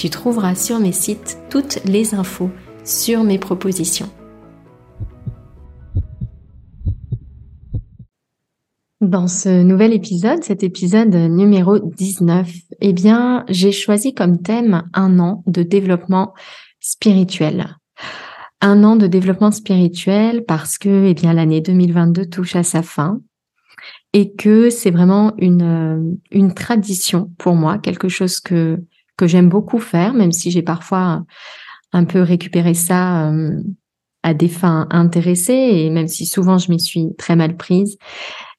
tu trouveras sur mes sites toutes les infos sur mes propositions. Dans ce nouvel épisode, cet épisode numéro 19, eh bien, j'ai choisi comme thème un an de développement spirituel. Un an de développement spirituel parce que, eh bien, l'année 2022 touche à sa fin et que c'est vraiment une, une tradition pour moi, quelque chose que que j'aime beaucoup faire, même si j'ai parfois un peu récupéré ça euh, à des fins intéressées et même si souvent je m'y suis très mal prise.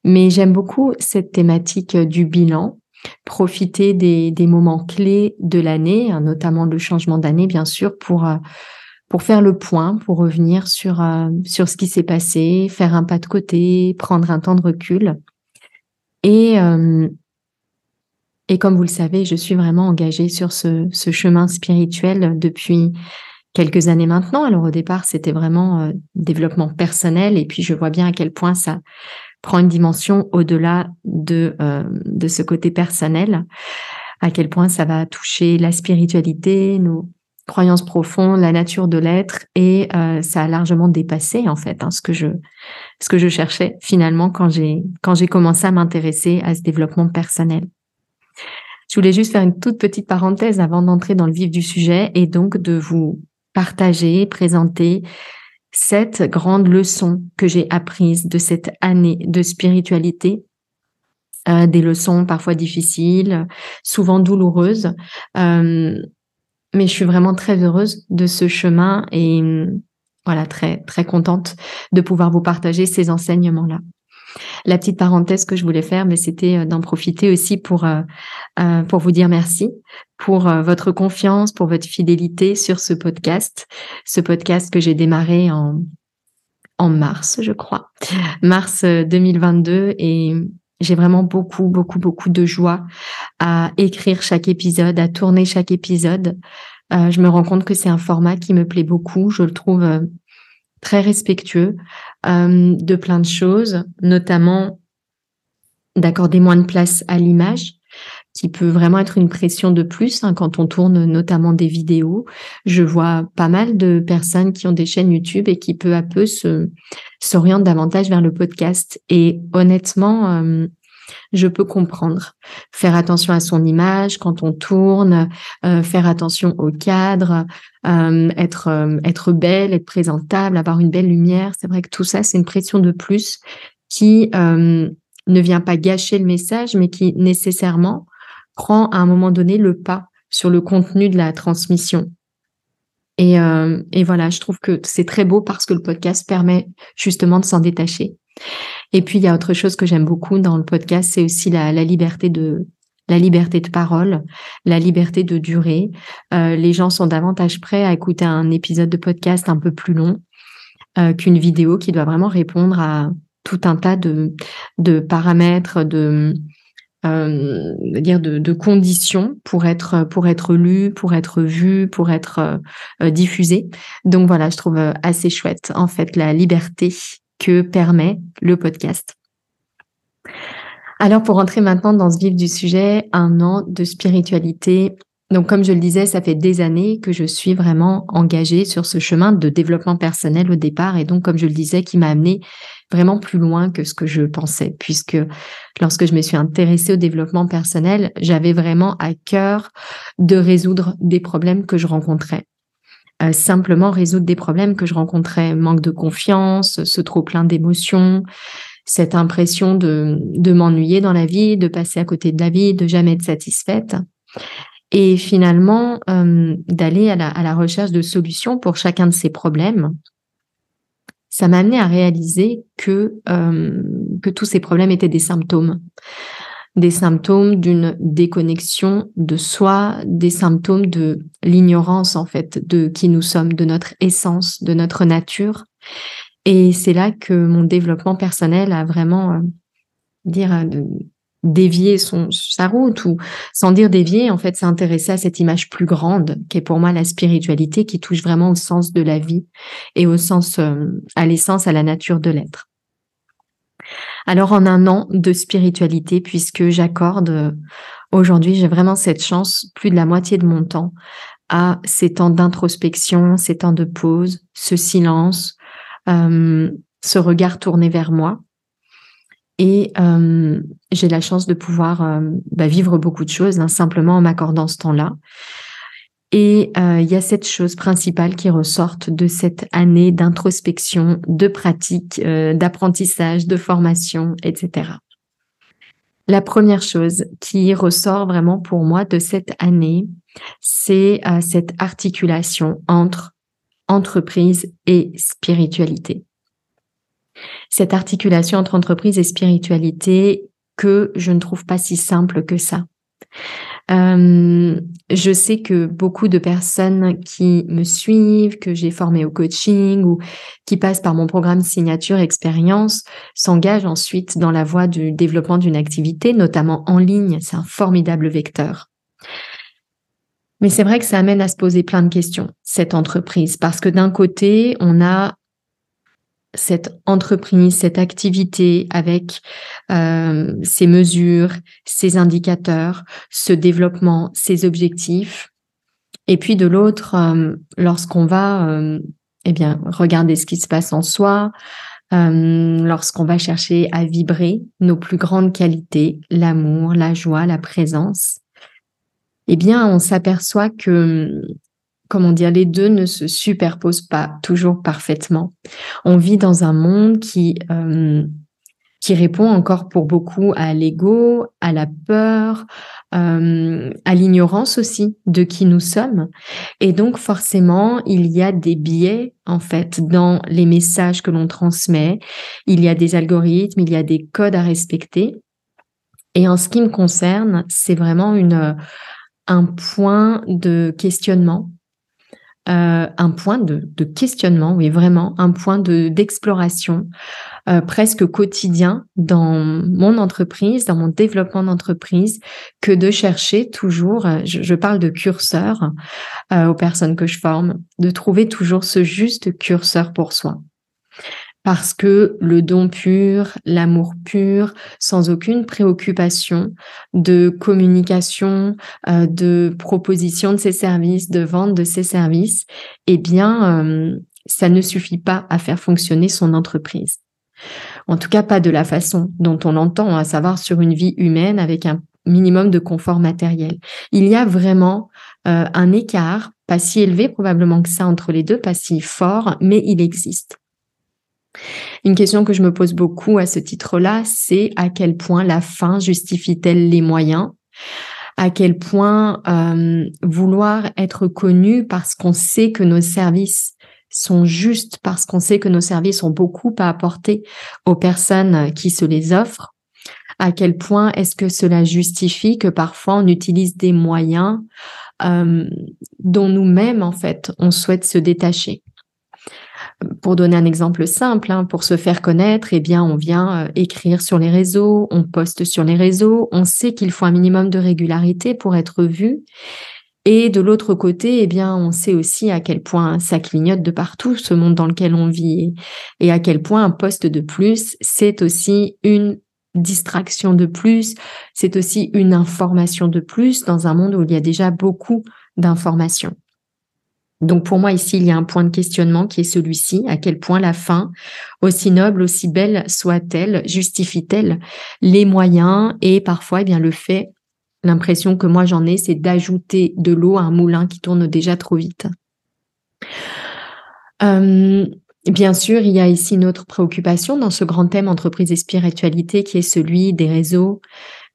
Mais j'aime beaucoup cette thématique du bilan, profiter des, moments clés de l'année, hein, notamment le changement d'année, bien sûr, pour euh, pour faire le point, pour revenir sur euh, sur ce qui s'est passé, faire un pas de côté, prendre un temps de recul. Et et comme vous le savez, je suis vraiment engagée sur ce, chemin spirituel depuis quelques années maintenant. Alors au départ, c'était vraiment euh, développement personnel et puis je vois bien à quel point ça prend une dimension au-delà de, euh, de ce côté personnel, à quel point ça va toucher la spiritualité, nos croyances profondes, la nature de l'être et euh, ça a largement dépassé en fait hein, ce que je ce que je cherchais finalement quand j'ai quand j'ai commencé à m'intéresser à ce développement personnel. Je voulais juste faire une toute petite parenthèse avant d'entrer dans le vif du sujet et donc de vous partager, présenter cette grande leçon que j'ai apprise de cette année de spiritualité. Euh, des leçons parfois difficiles, souvent douloureuses, euh, mais je suis vraiment très heureuse de ce chemin et voilà très très contente de pouvoir vous partager ces enseignements là. La petite parenthèse que je voulais faire, mais c'était euh, d'en profiter aussi pour euh, euh, pour vous dire merci pour votre confiance, pour votre fidélité sur ce podcast, ce podcast que j'ai démarré en en mars, je crois, mars 2022 et j'ai vraiment beaucoup, beaucoup, beaucoup de joie à écrire chaque épisode, à tourner chaque épisode. je me rends compte que c'est un format qui me plaît beaucoup. Je le trouve très respectueux euh, de plein de choses, notamment d'accorder moins de place à l'image, qui peut vraiment être une pression de plus hein, quand on tourne notamment des vidéos. Je vois pas mal de personnes qui ont des chaînes YouTube et qui peu à peu se s'orientent davantage vers le podcast. Et honnêtement, euh, je peux comprendre. Faire attention à son image quand on tourne, euh, faire attention au cadre, euh, être euh, être belle, être présentable, avoir une belle lumière. C'est vrai que tout ça, c'est une pression de plus qui ne vient pas gâcher le message, mais qui nécessairement prend à un moment donné le pas sur le contenu de la transmission. Et voilà, je trouve que c'est très beau parce que le podcast permet justement de s'en détacher. Et puis il y a autre chose que j'aime beaucoup dans le podcast, c'est aussi la, liberté de la liberté de parole, la liberté de durée. Euh, les gens sont davantage prêts à écouter un épisode de podcast un peu plus long euh, qu'une vidéo qui doit vraiment répondre à tout un tas de, de paramètres, de, euh, dire de, conditions pour être pour être lu, pour être vu, pour être euh, diffusé. Donc voilà, je trouve assez chouette en fait la liberté que permet le podcast. Alors pour rentrer maintenant dans ce vif du sujet, un an de spiritualité donc, comme je le disais, ça fait des années que je suis vraiment engagée sur ce chemin de développement personnel au départ. Et donc, comme je le disais, qui m'a amené vraiment plus loin que ce que je pensais, puisque lorsque je me suis intéressée au développement personnel, j'avais vraiment à cœur de résoudre des problèmes que je rencontrais. Euh, simplement résoudre des problèmes que je rencontrais, manque de confiance, ce trop plein d'émotions, cette impression de, de m'ennuyer dans la vie, de passer à côté de la vie, de jamais être satisfaite et finalement euh, d'aller à la, recherche de solutions pour chacun de ces problèmes. Ça m'a amené à réaliser que, euh, que tous ces problèmes étaient des symptômes. Des symptômes d'une déconnexion de soi, des symptômes de l'ignorance en fait de qui nous sommes, de notre essence, de notre nature. Et c'est là que mon développement personnel a vraiment euh, dire dévier son, sa route ou sans dire dévier, en fait, s'intéresser à cette image plus grande qui est pour moi la spiritualité qui touche vraiment au sens de la vie et au sens, euh, à l'essence, à la nature de l'être. Alors en un an de spiritualité, puisque j'accorde euh, aujourd'hui, j'ai vraiment cette chance, plus de la moitié de mon temps, à ces temps d'introspection, ces temps de pause, ce silence, euh, ce regard tourné vers moi, et euh, j'ai la chance de pouvoir bah, vivre beaucoup de choses hein, simplement en m'accordant ce temps-là. Et euh, il y a cette chose principale qui ressorte de cette année d'introspection, de pratique, d'apprentissage, de formation, etc. La première chose qui ressort vraiment pour moi de cette année, c'est cette articulation entre entreprise et spiritualité cette articulation entre entreprise et spiritualité que je ne trouve pas si simple que ça. Euh, je sais que beaucoup de personnes qui me suivent, que j'ai formé au coaching ou qui passent par mon programme signature expérience s'engagent ensuite dans la voie du développement d'une activité, notamment en ligne. C'est un formidable vecteur. Mais c'est vrai que ça amène à se poser plein de questions, cette entreprise, parce que d'un côté, on a cette entreprise, cette activité avec euh, ses mesures, ses indicateurs, ce développement, ses objectifs. Et puis de l'autre, euh, lorsqu'on va euh, eh bien regarder ce qui se passe en soi, lorsqu'on va chercher à vibrer nos plus grandes qualités, l'amour, la joie, la présence, eh bien on s'aperçoit que comment dire, les deux ne se superposent pas toujours parfaitement. On vit dans un monde qui euh, qui répond encore pour beaucoup à l'ego, à la peur, euh, à l'ignorance aussi de qui nous sommes. Et donc forcément, il y a des biais en fait dans les messages que l'on transmet. Il y a des algorithmes, il y a des codes à respecter. Et en ce qui me concerne, c'est vraiment une un point de questionnement euh, un point de, questionnement, oui, vraiment, un point de d'exploration euh, presque quotidien dans mon entreprise, dans mon développement d'entreprise, que de chercher toujours, euh, je, parle de curseur aux personnes que je forme, de trouver toujours ce juste curseur pour soi parce que le don pur, l'amour pur, sans aucune préoccupation de communication, euh, de proposition de ses services, de vente de ses services, eh bien, euh, ça ne suffit pas à faire fonctionner son entreprise. En tout cas, pas de la façon dont on l'entend, à savoir sur une vie humaine avec un minimum de confort matériel. Il y a vraiment euh, un écart, pas si élevé probablement que ça entre les deux, pas si fort, mais il existe. Une question que je me pose beaucoup à ce titre-là, c'est à quel point la fin justifie-t-elle les moyens? À quel point euh, vouloir être connu parce qu'on sait que nos services sont justes, parce qu'on sait que nos services ont beaucoup à apporter aux personnes qui se les offrent, à quel point est-ce que cela justifie que parfois on utilise des moyens euh, dont nous-mêmes, en fait, on souhaite se détacher? Pour donner un exemple simple, hein, pour se faire connaître, eh bien, on vient euh, écrire sur les réseaux, on poste sur les réseaux, on sait qu'il faut un minimum de régularité pour être vu. Et de l'autre côté, eh bien, on sait aussi à quel point ça clignote de partout, ce monde dans lequel on vit, et à quel point un poste de plus, c'est aussi une distraction de plus, c'est aussi une information de plus dans un monde où il y a déjà beaucoup d'informations. Donc pour moi ici, il y a un point de questionnement qui est celui-ci, à quel point la fin, aussi noble, aussi belle soit-elle, justifie-t-elle les moyens et parfois eh bien le fait, l'impression que moi j'en ai, c'est d'ajouter de l'eau à un moulin qui tourne déjà trop vite. Euh, bien sûr, il y a ici une autre préoccupation dans ce grand thème entreprise et spiritualité qui est celui des réseaux,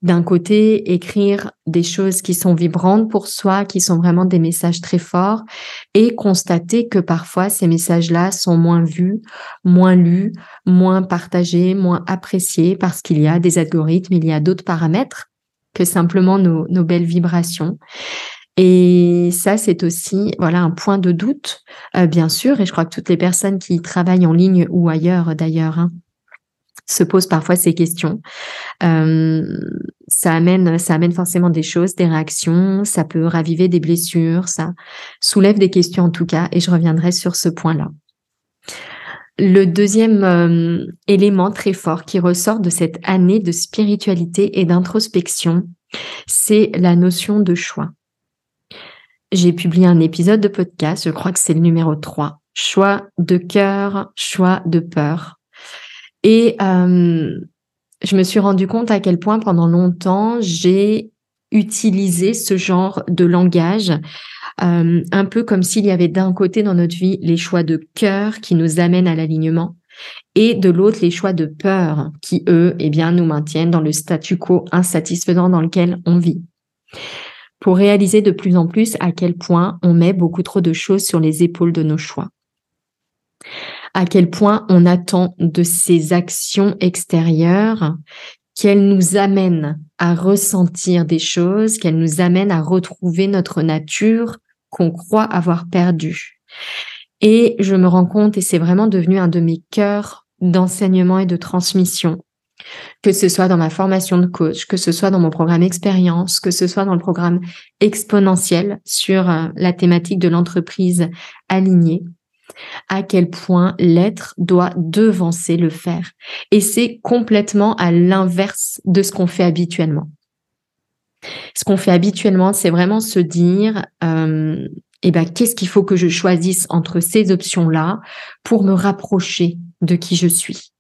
d'un côté, écrire des choses qui sont vibrantes pour soi, qui sont vraiment des messages très forts, et constater que parfois ces messages-là sont moins vus, moins lus, moins partagés, moins appréciés, parce qu'il y a des algorithmes, il y a d'autres paramètres que simplement nos, belles vibrations. Et ça, c'est aussi voilà un point de doute, euh, bien sûr. Et je crois que toutes les personnes qui travaillent en ligne ou ailleurs, d'ailleurs, hein, se posent parfois ces questions. Euh, ça amène, ça amène forcément des choses, des réactions, ça peut raviver des blessures, ça soulève des questions en tout cas, et je reviendrai sur ce point-là. Le deuxième euh, élément très fort qui ressort de cette année de spiritualité et d'introspection, c'est la notion de choix. J'ai publié un épisode de podcast, je crois que c'est le numéro 3. Choix de cœur, choix de peur. Et euh, je me suis rendu compte à quel point pendant longtemps j'ai utilisé ce genre de langage, euh, un peu comme s'il y avait d'un côté dans notre vie les choix de cœur qui nous amènent à l'alignement et de l'autre les choix de peur qui eux eh bien nous maintiennent dans le statu quo insatisfaisant dans lequel on vit. Pour réaliser de plus en plus à quel point on met beaucoup trop de choses sur les épaules de nos choix à quel point on attend de ces actions extérieures qu'elles nous amènent à ressentir des choses, qu'elles nous amènent à retrouver notre nature qu'on croit avoir perdue. Et je me rends compte, et c'est vraiment devenu un de mes cœurs d'enseignement et de transmission, que ce soit dans ma formation de coach, que ce soit dans mon programme expérience, que ce soit dans le programme exponentiel sur euh, la thématique de l'entreprise alignée, à quel point l'être doit devancer le faire. Et c'est complètement à l'inverse de ce qu'on fait habituellement. Ce qu'on fait habituellement, c'est vraiment se dire, euh, eh ben, qu'est-ce qu'il faut que je choisisse entre ces options-là pour me rapprocher de qui je suis,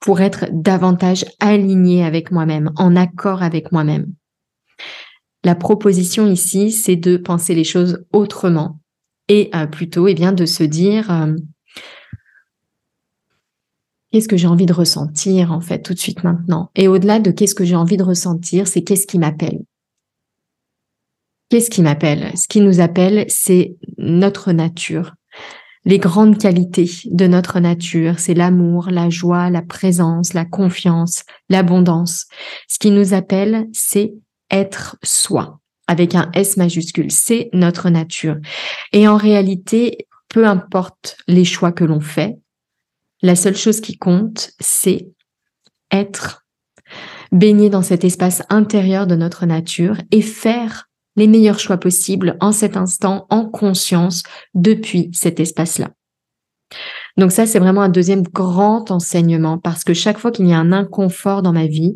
pour être davantage aligné avec moi-même, en accord avec moi-même. La proposition ici, c'est de penser les choses autrement, et euh, plutôt eh bien, de se dire euh, qu'est-ce que j'ai envie de ressentir en fait tout de suite maintenant? Et au-delà de qu'est-ce que j'ai envie de ressentir, c'est qu'est-ce qui m'appelle? Qu'est-ce qui m'appelle? Ce qui nous appelle, c'est notre nature. Les grandes qualités de notre nature, c'est l'amour, la joie, la présence, la confiance, l'abondance. Ce qui nous appelle, c'est être soi avec un S majuscule. C'est notre nature. Et en réalité, peu importe les choix que l'on fait, la seule chose qui compte, c'est être baigné dans cet espace intérieur de notre nature et faire les meilleurs choix possibles en cet instant, en conscience, depuis cet espace-là. Donc ça, c'est vraiment un deuxième grand enseignement parce que chaque fois qu'il y a un inconfort dans ma vie,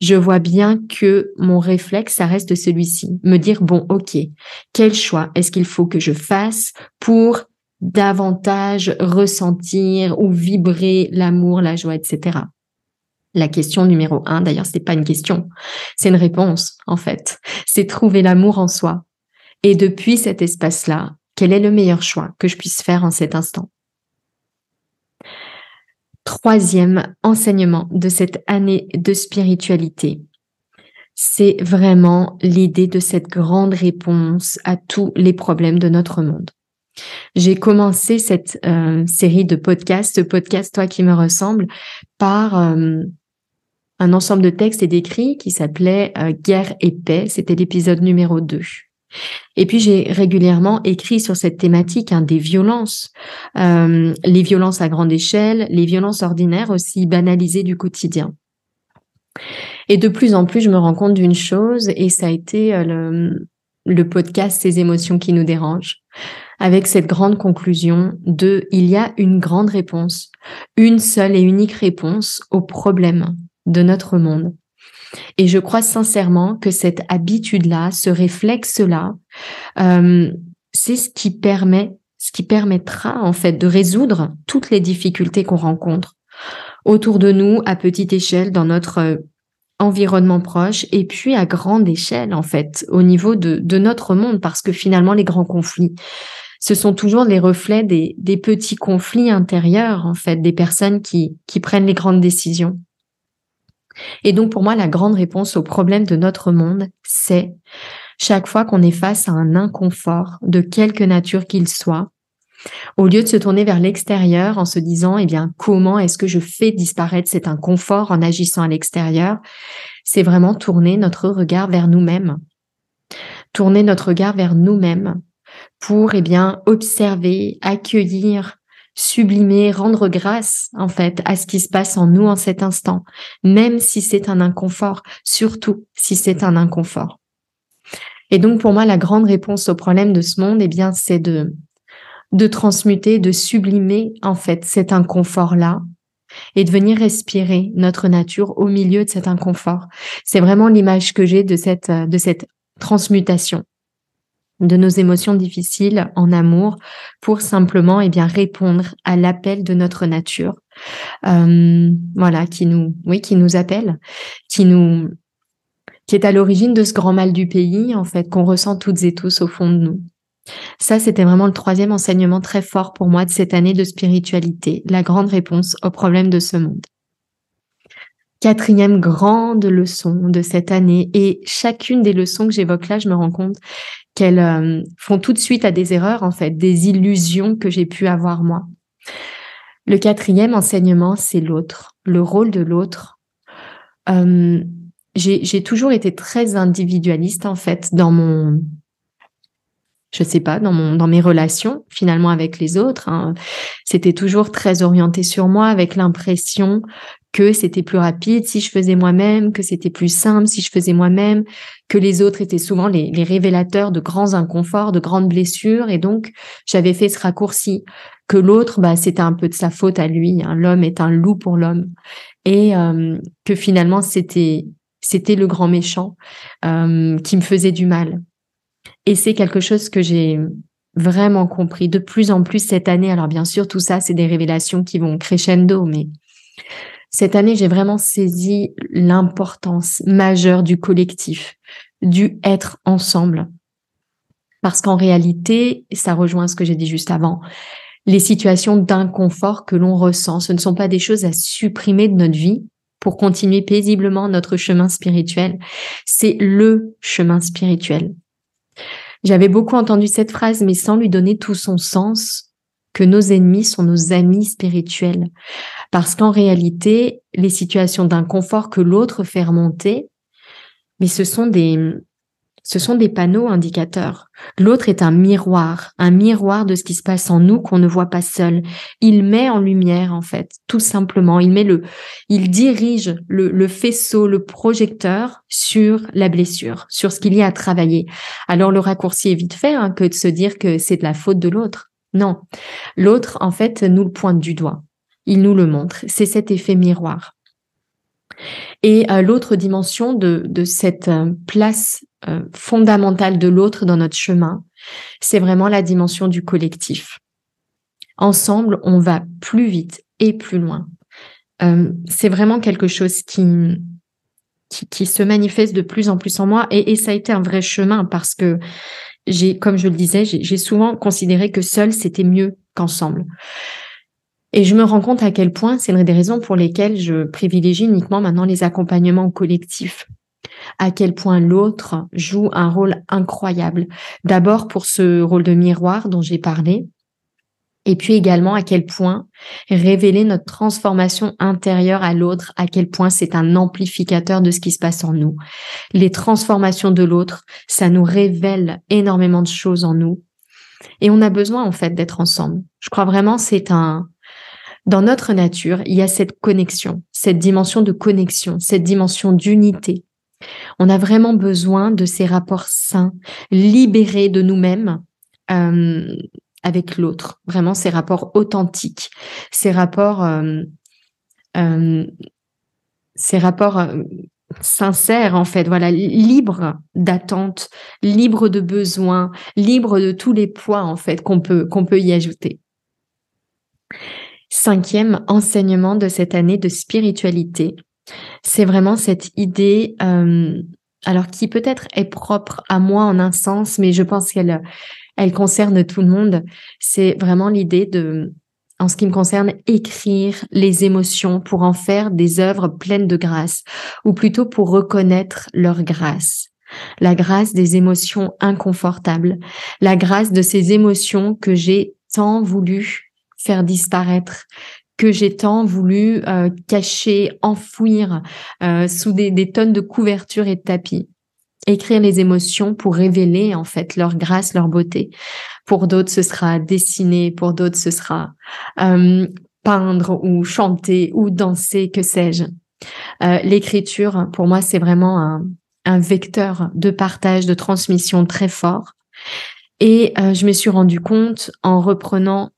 je vois bien que mon réflexe, ça reste celui-ci. Me dire, bon, ok, quel choix est-ce qu'il faut que je fasse pour davantage ressentir ou vibrer l'amour, la joie, etc. La question numéro un, d'ailleurs, c'est pas une question, c'est une réponse, en fait. C'est trouver l'amour en soi. Et depuis cet espace-là, quel est le meilleur choix que je puisse faire en cet instant? Troisième enseignement de cette année de spiritualité, c'est vraiment l'idée de cette grande réponse à tous les problèmes de notre monde. J'ai commencé cette euh, série de podcasts, ce podcast Toi qui me ressemble, par euh, un ensemble de textes et d'écrits qui s'appelait euh, Guerre et paix. C'était l'épisode numéro 2. Et puis j'ai régulièrement écrit sur cette thématique hein, des violences, euh, les violences à grande échelle, les violences ordinaires aussi banalisées du quotidien. Et de plus en plus, je me rends compte d'une chose, et ça a été euh, le, podcast Ces émotions qui nous dérangent, avec cette grande conclusion de il y a une grande réponse, une seule et unique réponse au problème de notre monde. Et je crois sincèrement que cette habitude-là, ce réflexe-là, euh, c'est ce qui permet, ce qui permettra en fait de résoudre toutes les difficultés qu'on rencontre autour de nous à petite échelle dans notre euh, environnement proche et puis à grande échelle en fait au niveau de, notre monde. Parce que finalement les grands conflits ce sont toujours les reflets des, petits conflits intérieurs en fait des personnes qui prennent les grandes décisions et donc pour moi, la grande réponse au problème de notre monde, c'est chaque fois qu'on est face à un inconfort de quelque nature qu'il soit, au lieu de se tourner vers l'extérieur en se disant, eh bien, comment est-ce que je fais disparaître cet inconfort en agissant à l'extérieur, c'est vraiment tourner notre regard vers nous-mêmes. Tourner notre regard vers nous-mêmes pour, eh bien, observer, accueillir, sublimer, rendre grâce en fait à ce qui se passe en nous en cet instant, même si c'est un inconfort, surtout si c'est un inconfort. Et donc pour moi, la grande réponse au problème de ce monde, eh bien, c'est de de transmuter, de sublimer en fait cet inconfort-là et de venir respirer notre nature au milieu de cet inconfort. C'est vraiment l'image que j'ai de cette de cette transmutation de nos émotions difficiles en amour pour simplement et eh bien répondre à l'appel de notre nature. Euh, voilà qui nous oui qui nous appelle qui nous qui est à l'origine de ce grand mal du pays en fait qu'on ressent toutes et tous au fond de nous. Ça c'était vraiment le troisième enseignement très fort pour moi de cette année de spiritualité la grande réponse aux problèmes de ce monde quatrième grande leçon de cette année. Et chacune des leçons que j'évoque là, je me rends compte qu'elles euh, font tout de suite à des erreurs, en fait, des illusions que j'ai pu avoir moi. Le quatrième enseignement, c'est l'autre, le rôle de l'autre. Euh, j'ai toujours été très individualiste, en fait, dans mon, je sais pas, dans mon, mes relations finalement avec les autres. Hein. C'était toujours très orienté sur moi, avec l'impression que c'était plus rapide si je faisais moi-même, que c'était plus simple si je faisais moi-même, que les autres étaient souvent les, révélateurs de grands inconforts, de grandes blessures, et donc j'avais fait ce raccourci, que l'autre, bah, c'était un peu de sa faute à lui, hein. l'homme est un loup pour l'homme, et euh, que finalement c'était c'était le grand méchant euh, qui me faisait du mal. Et c'est quelque chose que j'ai vraiment compris de plus en plus cette année. Alors bien sûr, tout ça, c'est des révélations qui vont crescendo, mais cette année, j'ai vraiment saisi l'importance majeure du collectif, du être ensemble. Parce qu'en réalité, ça rejoint ce que j'ai dit juste avant, les situations d'inconfort que l'on ressent, ce ne sont pas des choses à supprimer de notre vie pour continuer paisiblement notre chemin spirituel. C'est le chemin spirituel. J'avais beaucoup entendu cette phrase, mais sans lui donner tout son sens, que nos ennemis sont nos amis spirituels. Parce qu'en réalité, les situations d'inconfort que l'autre fait remonter, mais ce sont des, ce sont des panneaux indicateurs. L'autre est un miroir, un miroir de ce qui se passe en nous qu'on ne voit pas seul. Il met en lumière, en fait, tout simplement. Il met le, il dirige le, faisceau, le projecteur sur la blessure, sur ce qu'il y a à travailler. Alors le raccourci est vite fait hein, que de se dire que c'est de la faute de l'autre. Non, l'autre, en fait, nous le pointe du doigt. Il nous le montre. C'est cet effet miroir. Et euh, l'autre dimension de, cette euh, place euh, fondamentale de l'autre dans notre chemin, c'est vraiment la dimension du collectif. Ensemble, on va plus vite et plus loin. c'est vraiment quelque chose qui, se manifeste de plus en plus en moi et, et ça a été un vrai chemin parce que comme je le disais, j'ai souvent considéré que seul c'était mieux qu'ensemble. Et je me rends compte à quel point c'est une des raisons pour lesquelles je privilégie uniquement maintenant les accompagnements collectifs. À quel point l'autre joue un rôle incroyable. D'abord pour ce rôle de miroir dont j'ai parlé, Et puis également à quel point révéler notre transformation intérieure à l'autre, à quel point c'est un amplificateur de ce qui se passe en nous. Les transformations de l'autre, ça nous révèle énormément de choses en nous. Et on a besoin en fait d'être ensemble. Je crois vraiment c'est un dans notre nature, il y a cette connexion, cette dimension de connexion, cette dimension d'unité. On a vraiment besoin de ces rapports sains, libérés de nous-mêmes, euh, avec l'autre. Vraiment ces rapports authentiques, ces rapports, euh, euh, ces rapports sincères en fait. Voilà, libres d'attente, libres de besoins, libres de tous les poids en fait qu'on peut qu'on peut y ajouter. Cinquième enseignement de cette année de spiritualité, c'est vraiment cette idée, alors qui peut-être est propre à moi en un sens, mais je pense qu'elle elle concerne tout le monde. C'est vraiment l'idée de, en ce qui me concerne, écrire les émotions pour en faire des œuvres pleines de grâce, ou plutôt pour reconnaître leur grâce. La grâce des émotions inconfortables, la grâce de ces émotions que j'ai tant voulu faire disparaître, que j'ai tant voulu euh, cacher, enfouir euh, sous des, des tonnes de couvertures et de tapis écrire les émotions pour révéler en fait leur grâce, leur beauté. Pour d'autres, ce sera dessiner, pour d'autres, ce sera euh, peindre ou chanter ou danser, que sais-je. Euh, l'écriture, pour moi, c'est vraiment un, un, vecteur de partage, de transmission très fort. Et euh, je me suis rendu compte en reprenant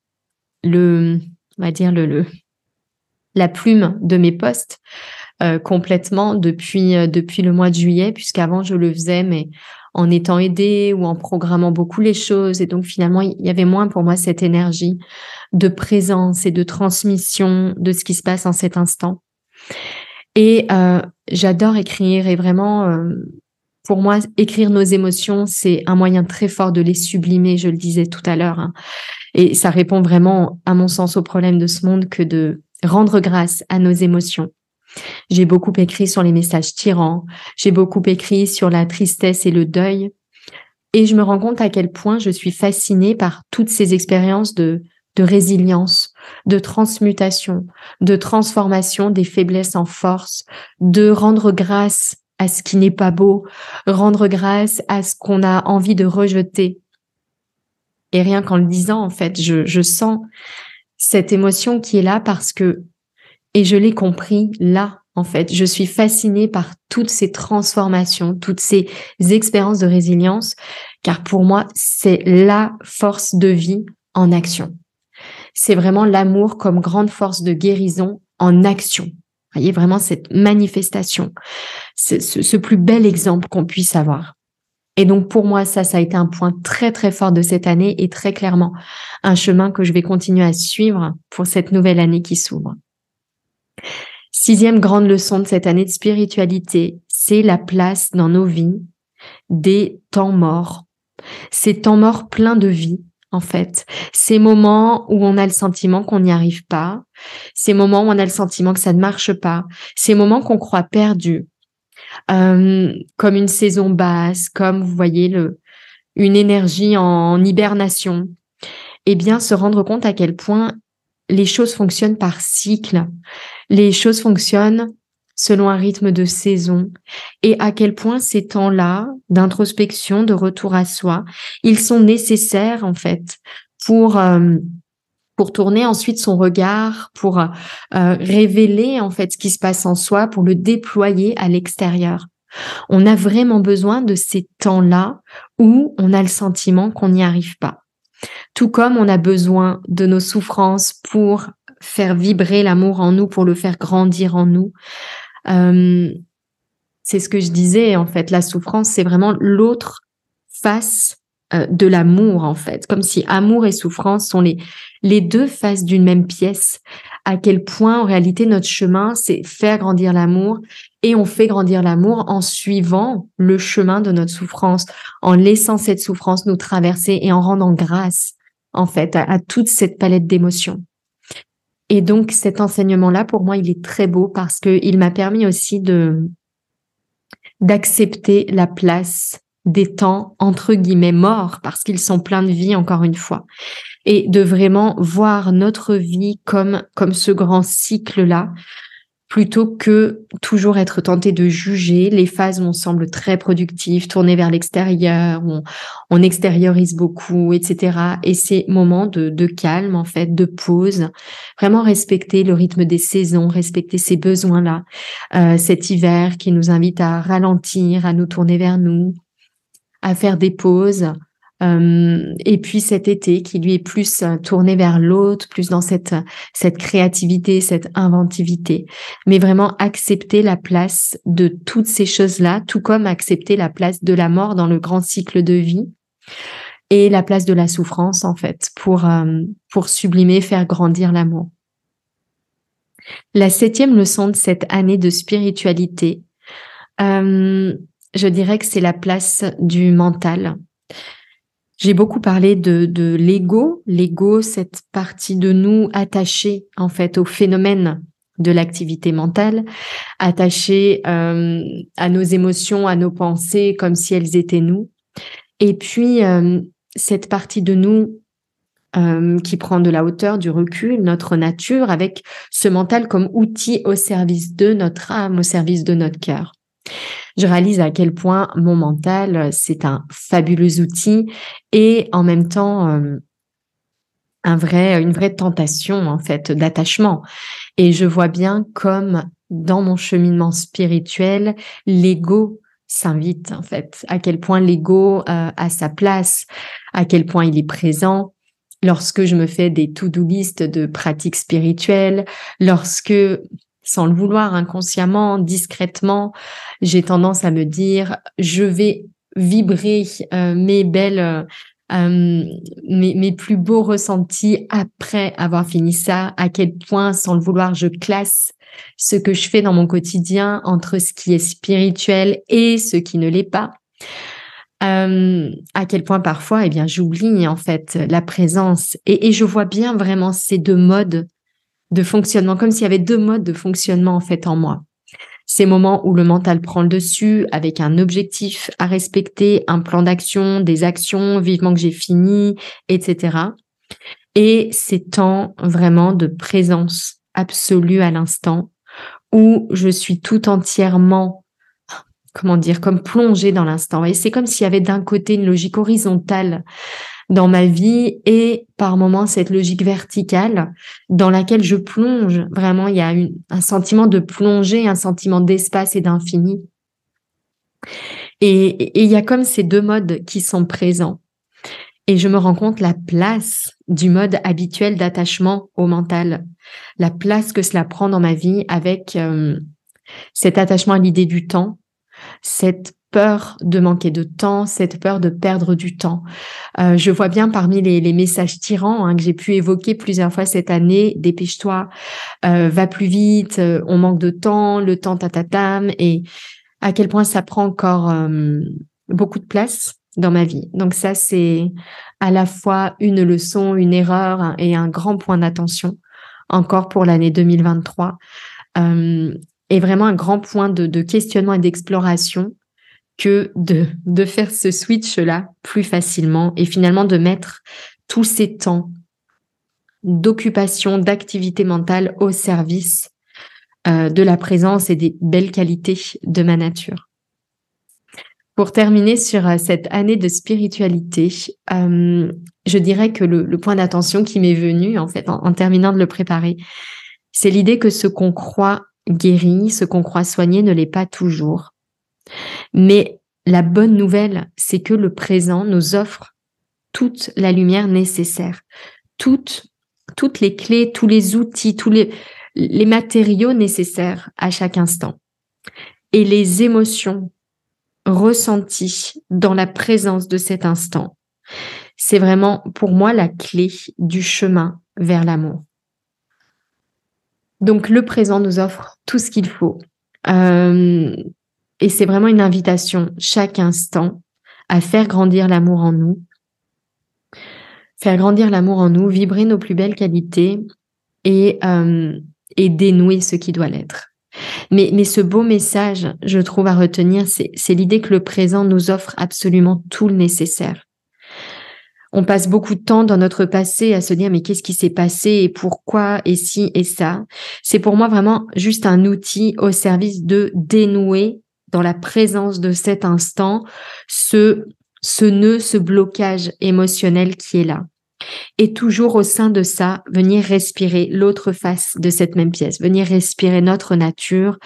le, on va dire le, le la plume de mes postes euh, complètement depuis euh, depuis le mois de juillet, puisqu'avant je le faisais, mais en étant aidée ou en programmant beaucoup les choses. Et donc finalement, il y avait moins pour moi cette énergie de présence et de transmission de ce qui se passe en cet instant. Et euh, j'adore écrire et vraiment, pour moi, écrire nos émotions, c'est un moyen très fort de les sublimer, je le disais tout à l'heure. Hein. Et ça répond vraiment, à mon sens, au problème de ce monde que de rendre grâce à nos émotions. J'ai beaucoup écrit sur les messages tyrans, j'ai beaucoup écrit sur la tristesse et le deuil, et je me rends compte à quel point je suis fascinée par toutes ces expériences de, de résilience, de transmutation, de transformation des faiblesses en force, de rendre grâce à ce qui n'est pas beau, rendre grâce à ce qu'on a envie de rejeter. Et rien qu'en le disant, en fait, je, sens cette émotion qui est là parce que et je l'ai compris là, en fait. Je suis fascinée par toutes ces transformations, toutes ces expériences de résilience, car pour moi, c'est la force de vie en action. C'est vraiment l'amour comme grande force de guérison en action. Voyez vraiment cette manifestation, ce, ce plus bel exemple qu'on puisse avoir. Et donc pour moi, ça, ça a été un point très très fort de cette année et très clairement un chemin que je vais continuer à suivre pour cette nouvelle année qui s'ouvre. Sixième grande leçon de cette année de spiritualité, c'est la place dans nos vies des temps morts. Ces temps morts pleins de vie, en fait. Ces moments où on a le sentiment qu'on n'y arrive pas. Ces moments où on a le sentiment que ça ne marche pas. Ces moments qu'on croit perdus. Euh, comme une saison basse, comme vous voyez le, une énergie en hibernation. Eh bien, se rendre compte à quel point les choses fonctionnent par cycle. Les choses fonctionnent selon un rythme de saison et à quel point ces temps-là d'introspection, de retour à soi, ils sont nécessaires en fait pour euh, tourner ensuite son regard, pour euh, révéler en fait ce qui se passe en soi, pour le déployer à l'extérieur. On a vraiment besoin de ces temps-là où on a le sentiment qu'on n'y arrive pas. Tout comme on a besoin de nos souffrances pour faire vibrer l'amour en nous, pour le faire grandir en nous. Euh, c'est ce que je disais, en fait, la souffrance, c'est vraiment l'autre face euh, de l'amour, en fait. Comme si amour et souffrance sont les, les deux faces d'une même pièce. À quel point, en réalité, notre chemin, c'est faire grandir l'amour et on fait grandir l'amour en suivant le chemin de notre souffrance, en laissant cette souffrance nous traverser et en rendant grâce, en fait, à, toute cette palette d'émotions. Et donc, cet enseignement-là, pour moi, il est très beau parce que il m'a permis aussi d'accepter la place des temps entre guillemets morts parce qu'ils sont pleins de vie encore une fois. Et de vraiment voir notre vie comme comme ce grand cycle là plutôt que toujours être tenté de juger. Les phases où on semble très productif, tourner vers l'extérieur, où on, extériorise beaucoup, etc. Et ces moments de, de, calme, en fait, de pause, vraiment respecter le rythme des saisons, respecter ces besoins-là. Euh, cet hiver qui nous invite à ralentir, à nous tourner vers nous, à faire des pauses, euh, et puis cet été qui lui est plus euh, tourné vers l'autre, plus dans cette cette créativité, cette inventivité, mais vraiment accepter la place de toutes ces choses-là, tout comme accepter la place de la mort dans le grand cycle de vie et la place de la souffrance en fait pour euh, pour sublimer, faire grandir l'amour. La septième leçon de cette année de spiritualité, je dirais que c'est la place du mental. J'ai beaucoup parlé de, de l'ego, l'ego, cette partie de nous attachée en fait au phénomène de l'activité mentale, attachée euh, à nos émotions, à nos pensées, comme si elles étaient nous. Et puis euh, cette partie de nous euh, qui prend de la hauteur, du recul, notre nature, avec ce mental comme outil au service de notre âme, au service de notre cœur je réalise à quel point mon mental, c'est un fabuleux outil et en même temps euh, un vrai, une vraie tentation en fait d'attachement. Et je vois bien comme dans mon cheminement spirituel, l'ego s'invite en fait, à quel point l'ego euh, a sa place, à quel point il est présent, lorsque je me fais des to-do list de pratiques spirituelles, lorsque sans le vouloir inconsciemment, discrètement, j'ai tendance à me dire, je vais vibrer euh, mes belles, euh, euh, mes, mes, plus beaux ressentis après avoir fini ça, à quel point, sans le vouloir, je classe ce que je fais dans mon quotidien entre ce qui est spirituel et ce qui ne l'est pas. à quel point parfois, eh bien, j'oublie en fait la présence et, et je vois bien vraiment ces deux modes de fonctionnement, comme s'il y avait deux modes de fonctionnement en fait en moi. Ces moments où le mental prend le dessus avec un objectif à respecter, un plan d'action, des actions, vivement que j'ai fini, etc. Et ces temps vraiment de présence absolue à l'instant où je suis tout entièrement, comment dire, comme plongée dans l'instant. Et c'est comme s'il y avait d'un côté une logique horizontale dans ma vie et par moments cette logique verticale dans laquelle je plonge. Vraiment, il y a un sentiment de plonger, un sentiment d'espace et d'infini. Et, il y a comme ces deux modes qui sont présents. Et je me rends compte la place du mode habituel d'attachement au mental, la place que cela prend dans ma vie avec euh, cet attachement à l'idée du temps, cette peur de manquer de temps, cette peur de perdre du temps. Euh, je vois bien parmi les, messages tyrans hein, que j'ai pu évoquer plusieurs fois cette année, dépêche-toi, euh, va plus vite, euh, on manque de temps, le temps tatatam, et à quel point ça prend encore beaucoup de place dans ma vie. Donc ça, c'est à la fois une leçon, une erreur hein, et un grand point d'attention encore pour l'année 2023. et vraiment un grand point de, de questionnement et d'exploration que de, faire ce switch-là plus facilement et finalement de mettre tous ces temps d'occupation, d'activité mentale au service euh, de la présence et des belles qualités de ma nature. Pour terminer sur euh, cette année de spiritualité, euh, je dirais que le, point d'attention qui m'est venu, en fait, en terminant de le préparer, c'est l'idée que ce qu'on croit guéri, ce qu'on croit soigné ne l'est pas toujours. Mais la bonne nouvelle, c'est que le présent nous offre toute la lumière nécessaire, toutes, les clés, tous les outils, tous les, les matériaux nécessaires à chaque instant. Et les émotions ressenties dans la présence de cet instant, c'est vraiment pour moi la clé du chemin vers l'amour. Donc le présent nous offre tout ce qu'il faut. Euh, et c'est vraiment une invitation chaque instant à faire grandir l'amour en nous, faire grandir l'amour en nous, vibrer nos plus belles qualités et, euh, dénouer ce qui doit l'être. Mais, mais ce beau message, je trouve à retenir, c'est l'idée que le présent nous offre absolument tout le nécessaire. On passe beaucoup de temps dans notre passé à se dire mais qu'est-ce qui s'est passé et pourquoi et si et ça? C'est pour moi vraiment juste un outil au service de dénouer dans la présence de cet instant ce, ce nœud, ce blocage émotionnel qui est là et toujours au sein de ça, venir respirer l'autre face de cette même pièce, venir respirer notre nature,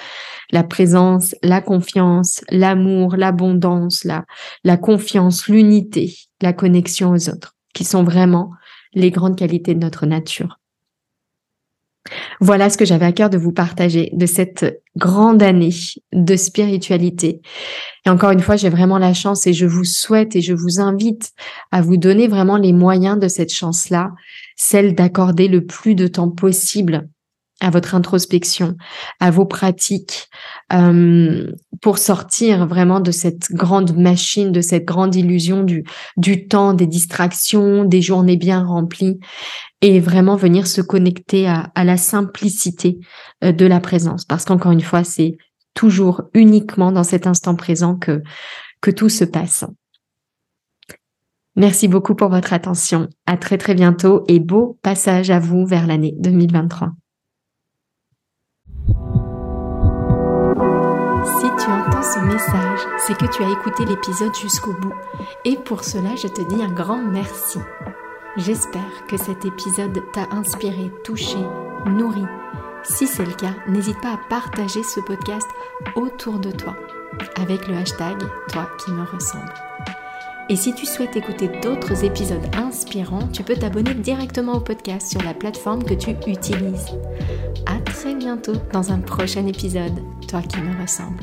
la présence, la confiance, l'amour, l'abondance, la, la confiance, l'unité, la connexion aux autres, qui sont vraiment les grandes qualités de notre nature. Voilà ce que j'avais à cœur de vous partager de cette grande année de spiritualité. Et encore une fois, j'ai vraiment la chance et je vous souhaite et je vous invite à vous donner vraiment les moyens de cette chance-là, celle d'accorder le plus de temps possible à votre introspection, à vos pratiques, euh, pour sortir vraiment de cette grande machine, de cette grande illusion du, du temps, des distractions, des journées bien remplies, et vraiment venir se connecter à, à la simplicité euh, de la présence. Parce qu'encore une fois, c'est toujours uniquement dans cet instant présent que, que tout se passe. Merci beaucoup pour votre attention. À très très bientôt et beau passage à vous vers l'année 2023. Ce message, c'est que tu as écouté l'épisode jusqu'au bout. Et pour cela, je te dis un grand merci. J'espère que cet épisode t'a inspiré, touché, nourri. Si c'est le cas, n'hésite pas à partager ce podcast autour de toi avec le hashtag Toi qui me ressemble. Et si tu souhaites écouter d'autres épisodes inspirants, tu peux t'abonner directement au podcast sur la plateforme que tu utilises. À très bientôt dans un prochain épisode, toi qui me ressemble.